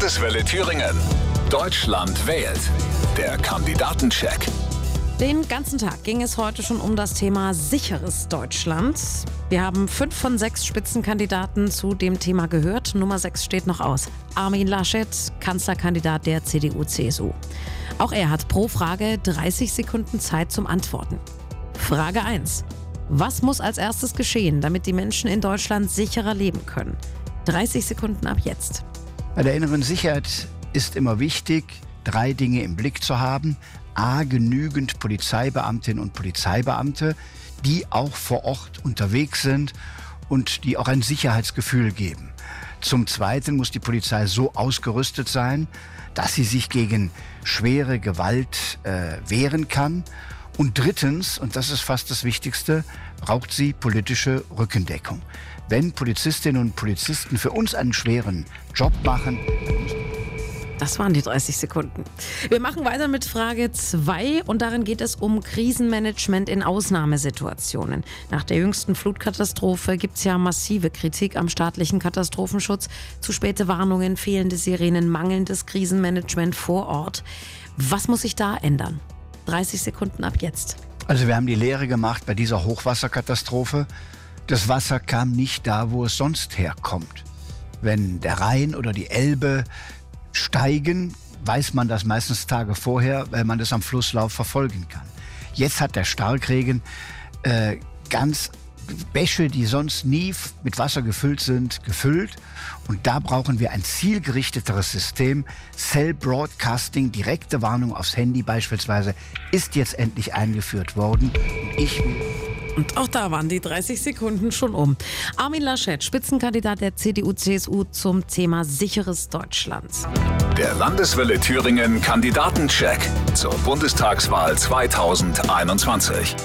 Landeswelle Thüringen. Deutschland wählt. Der Kandidatencheck. Den ganzen Tag ging es heute schon um das Thema sicheres Deutschland. Wir haben fünf von sechs Spitzenkandidaten zu dem Thema gehört. Nummer sechs steht noch aus. Armin Laschet, Kanzlerkandidat der CDU-CSU. Auch er hat pro Frage 30 Sekunden Zeit zum Antworten. Frage 1. Was muss als erstes geschehen, damit die Menschen in Deutschland sicherer leben können? 30 Sekunden ab jetzt. Bei der inneren Sicherheit ist immer wichtig, drei Dinge im Blick zu haben. A, genügend Polizeibeamtinnen und Polizeibeamte, die auch vor Ort unterwegs sind und die auch ein Sicherheitsgefühl geben. Zum Zweiten muss die Polizei so ausgerüstet sein, dass sie sich gegen schwere Gewalt äh, wehren kann. Und drittens, und das ist fast das Wichtigste, braucht sie politische Rückendeckung. Wenn Polizistinnen und Polizisten für uns einen schweren Job machen, das waren die 30 Sekunden. Wir machen weiter mit Frage 2 und darin geht es um Krisenmanagement in Ausnahmesituationen. Nach der jüngsten Flutkatastrophe gibt es ja massive Kritik am staatlichen Katastrophenschutz. Zu späte Warnungen, fehlende Sirenen, mangelndes Krisenmanagement vor Ort. Was muss sich da ändern? 30 Sekunden ab jetzt. Also wir haben die Lehre gemacht bei dieser Hochwasserkatastrophe. Das Wasser kam nicht da, wo es sonst herkommt. Wenn der Rhein oder die Elbe steigen, weiß man das meistens Tage vorher, weil man das am Flusslauf verfolgen kann. Jetzt hat der Starkregen äh, ganz Bäche, die sonst nie mit Wasser gefüllt sind, gefüllt. Und da brauchen wir ein zielgerichteteres System. Cell Broadcasting, direkte Warnung aufs Handy beispielsweise, ist jetzt endlich eingeführt worden. Und ich und auch da waren die 30 Sekunden schon um. Armin Laschet, Spitzenkandidat der CDU-CSU zum Thema sicheres Deutschland. Der Landeswelle Thüringen Kandidatencheck zur Bundestagswahl 2021.